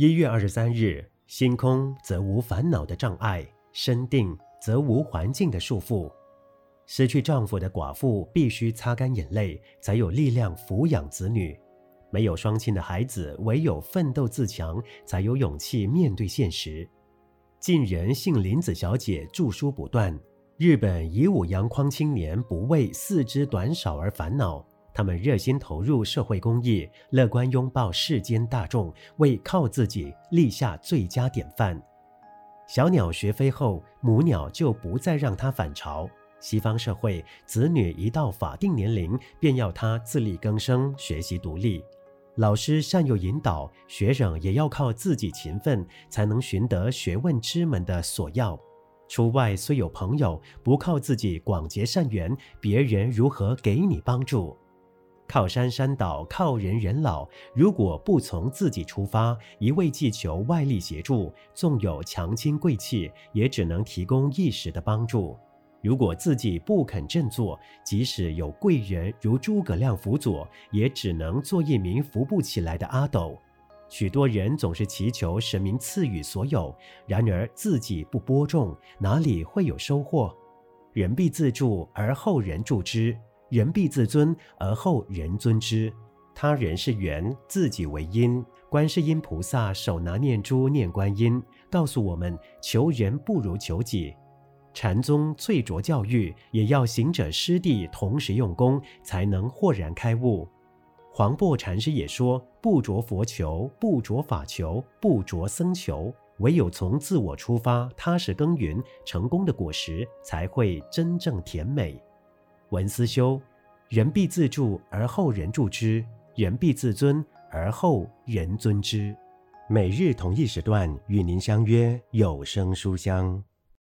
一月二十三日，心空则无烦恼的障碍，身定则无环境的束缚。失去丈夫的寡妇必须擦干眼泪，才有力量抚养子女；没有双亲的孩子，唯有奋斗自强，才有勇气面对现实。近人姓林子小姐著书不断，日本乙武洋匡青年不为四肢短少而烦恼，他们热心投入社会公益，乐观拥抱世间大众，为靠自己立下最佳典范。小鸟学飞后，母鸟就不再让它返巢。西方社会，子女一到法定年龄，便要他自力更生，学习独立。老师善有引导，学生也要靠自己勤奋，才能寻得学问之门的索要。出外虽有朋友，不靠自己广结善缘，别人如何给你帮助？靠山山倒，靠人人老。如果不从自己出发，一味祈求外力协助，纵有强亲贵戚，也只能提供一时的帮助。如果自己不肯振作，即使有贵人如诸葛亮辅佐，也只能做一名扶不起来的阿斗。许多人总是祈求神明赐予所有，然而自己不播种，哪里会有收获？人必自助而后人助之，人必自尊而后人尊之。他人是缘，自己为因。观世音菩萨手拿念珠念观音，告诉我们：求人不如求己。禅宗淬浊教育，也要行者师弟同时用功，才能豁然开悟。黄檗禅师也说：“不着佛求，不着法求，不着僧求，唯有从自我出发，踏实耕耘，成功的果实才会真正甜美。”文思修，人必自助而后人助之，人必自尊而后人尊之。每日同一时段与您相约有声书香。